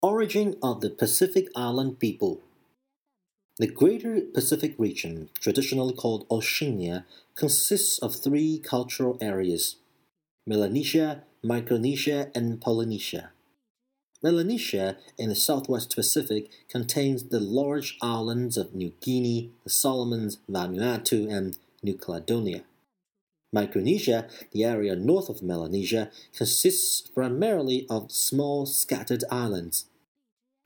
Origin of the Pacific Island people. The Greater Pacific region, traditionally called Oceania, consists of three cultural areas Melanesia, Micronesia, and Polynesia. Melanesia in the southwest Pacific contains the large islands of New Guinea, the Solomons, Vanuatu, and New Caledonia. Micronesia, the area north of Melanesia, consists primarily of small scattered islands.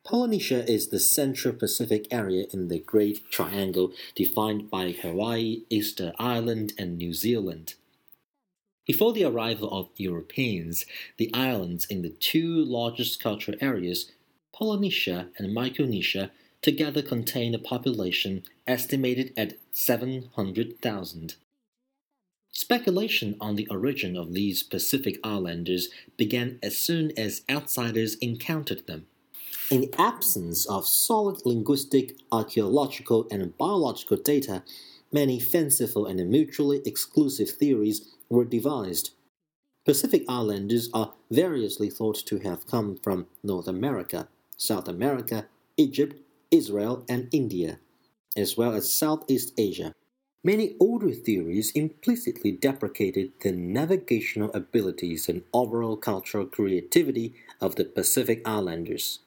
Polynesia is the central Pacific area in the Great Triangle defined by Hawaii, Easter Island, and New Zealand. Before the arrival of Europeans, the islands in the two largest cultural areas, Polynesia and Micronesia, together contain a population estimated at 700,000. Speculation on the origin of these Pacific islanders began as soon as outsiders encountered them. In the absence of solid linguistic, archaeological, and biological data, many fanciful and mutually exclusive theories were devised. Pacific Islanders are variously thought to have come from North America, South America, Egypt, Israel, and India, as well as Southeast Asia. Many older theories implicitly deprecated the navigational abilities and overall cultural creativity of the Pacific Islanders.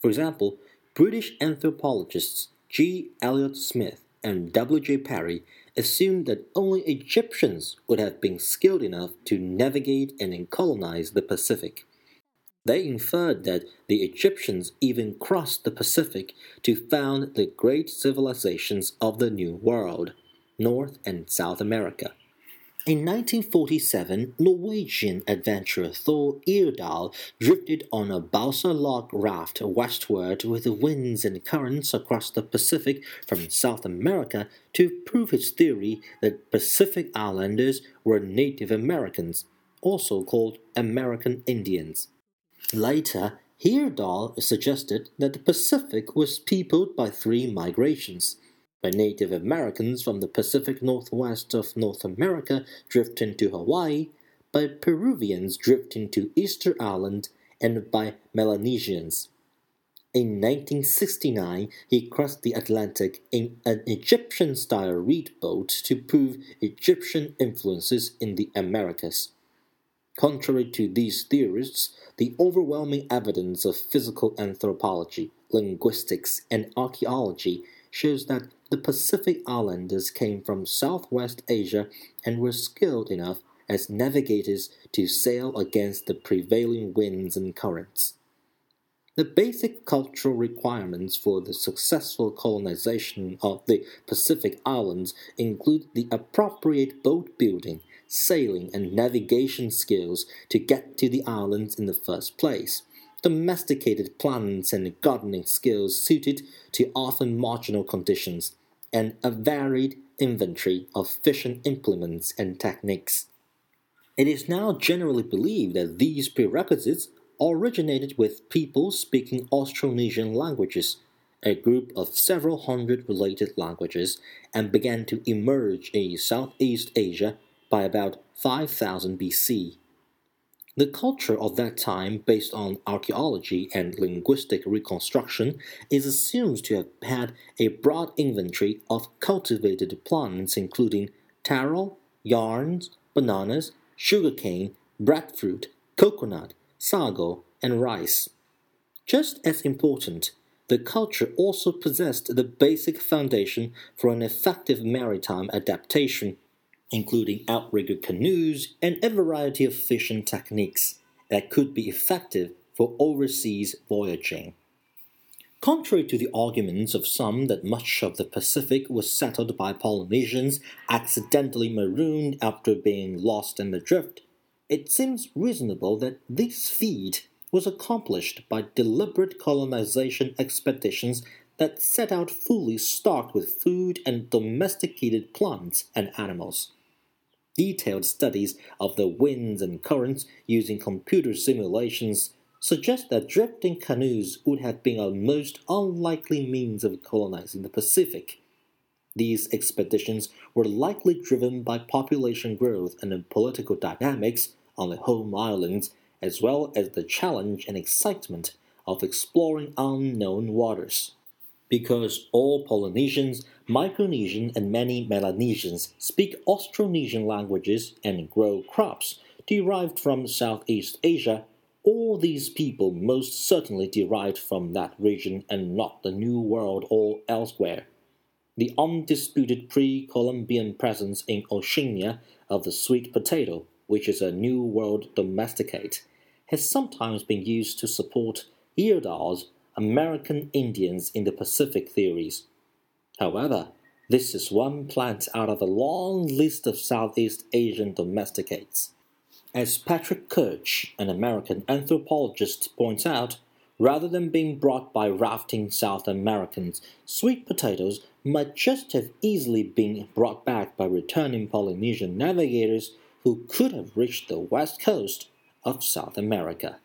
For example, British anthropologists G. Elliot Smith and W. J. Perry assumed that only Egyptians would have been skilled enough to navigate and colonize the Pacific. They inferred that the Egyptians even crossed the Pacific to found the great civilizations of the New World, North and South America. In 1947, Norwegian adventurer Thor Heyerdahl drifted on a balsa log raft westward with the winds and currents across the Pacific from South America to prove his theory that Pacific Islanders were Native Americans, also called American Indians. Later, Heyerdahl suggested that the Pacific was peopled by three migrations by Native Americans from the Pacific Northwest of North America drifting to Hawaii, by Peruvians drifting to Easter Island, and by Melanesians. In 1969, he crossed the Atlantic in an Egyptian style reed boat to prove Egyptian influences in the Americas. Contrary to these theorists, the overwhelming evidence of physical anthropology, linguistics, and archaeology shows that the Pacific Islanders came from Southwest Asia and were skilled enough as navigators to sail against the prevailing winds and currents. The basic cultural requirements for the successful colonization of the Pacific Islands include the appropriate boat building, sailing, and navigation skills to get to the islands in the first place domesticated plants and gardening skills suited to often marginal conditions, and a varied inventory of fishing implements and techniques. It is now generally believed that these prerequisites originated with people speaking Austronesian languages, a group of several hundred related languages, and began to emerge in Southeast Asia by about 5000 BC. The culture of that time, based on archaeology and linguistic reconstruction, is assumed to have had a broad inventory of cultivated plants, including taro, yams, bananas, sugarcane, breadfruit, coconut, sago, and rice. Just as important, the culture also possessed the basic foundation for an effective maritime adaptation including outrigger canoes and a variety of fishing techniques that could be effective for overseas voyaging. Contrary to the arguments of some that much of the Pacific was settled by Polynesians accidentally marooned after being lost in the drift, it seems reasonable that this feat was accomplished by deliberate colonization expeditions that set out fully stocked with food and domesticated plants and animals. Detailed studies of the winds and currents using computer simulations suggest that drifting canoes would have been a most unlikely means of colonizing the Pacific. These expeditions were likely driven by population growth and political dynamics on the home islands, as well as the challenge and excitement of exploring unknown waters. Because all Polynesians, Micronesian, and many Melanesians speak Austronesian languages and grow crops derived from Southeast Asia, all these people most certainly derived from that region and not the New World or elsewhere. The undisputed pre Columbian presence in Oceania of the sweet potato, which is a New World domesticate, has sometimes been used to support Heyerdahl's American Indians in the Pacific theories. However, this is one plant out of a long list of Southeast Asian domesticates. As Patrick Kirch, an American anthropologist, points out, rather than being brought by rafting South Americans, sweet potatoes might just have easily been brought back by returning Polynesian navigators who could have reached the west coast of South America.